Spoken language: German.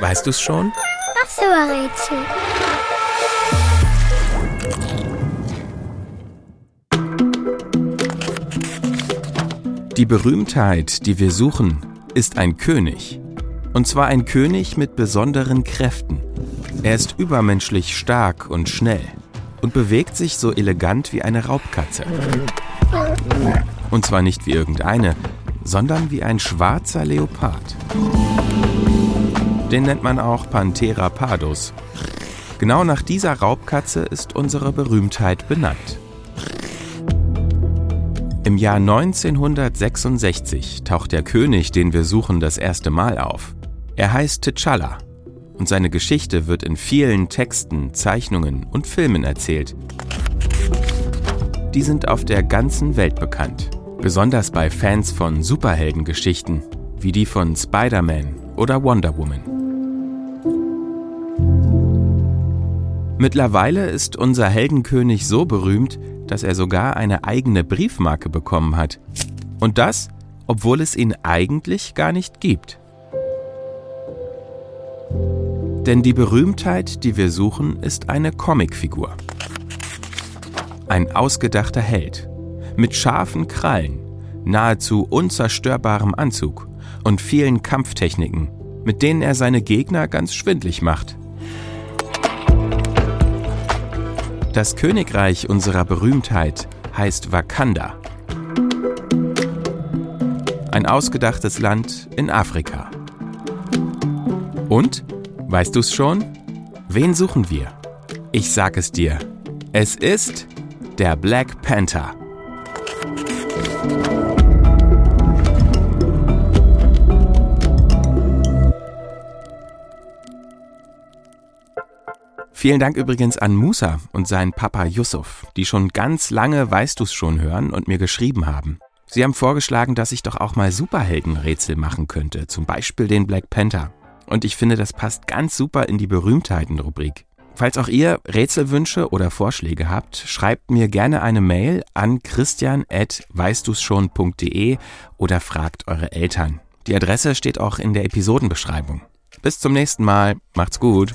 Weißt du's schon? Ach so, Rätsel. Die Berühmtheit, die wir suchen, ist ein König. Und zwar ein König mit besonderen Kräften. Er ist übermenschlich stark und schnell und bewegt sich so elegant wie eine Raubkatze. Und zwar nicht wie irgendeine, sondern wie ein schwarzer Leopard. Den nennt man auch Panthera pardus. Genau nach dieser Raubkatze ist unsere Berühmtheit benannt. Im Jahr 1966 taucht der König, den wir suchen, das erste Mal auf. Er heißt T'Challa und seine Geschichte wird in vielen Texten, Zeichnungen und Filmen erzählt. Die sind auf der ganzen Welt bekannt, besonders bei Fans von Superheldengeschichten, wie die von Spider-Man oder Wonder Woman. Mittlerweile ist unser Heldenkönig so berühmt, dass er sogar eine eigene Briefmarke bekommen hat. Und das, obwohl es ihn eigentlich gar nicht gibt. Denn die Berühmtheit, die wir suchen, ist eine Comicfigur. Ein ausgedachter Held mit scharfen Krallen, nahezu unzerstörbarem Anzug und vielen Kampftechniken, mit denen er seine Gegner ganz schwindlig macht. Das Königreich unserer Berühmtheit heißt Wakanda. Ein ausgedachtes Land in Afrika. Und, weißt du's schon? Wen suchen wir? Ich sag es dir. Es ist der Black Panther. Vielen Dank übrigens an Musa und seinen Papa Yusuf, die schon ganz lange Weißt du's schon hören und mir geschrieben haben. Sie haben vorgeschlagen, dass ich doch auch mal Superheldenrätsel machen könnte, zum Beispiel den Black Panther. Und ich finde, das passt ganz super in die Berühmtheiten-Rubrik. Falls auch ihr Rätselwünsche oder Vorschläge habt, schreibt mir gerne eine Mail an christian.weißdu's-schon.de oder fragt eure Eltern. Die Adresse steht auch in der Episodenbeschreibung. Bis zum nächsten Mal. Macht's gut.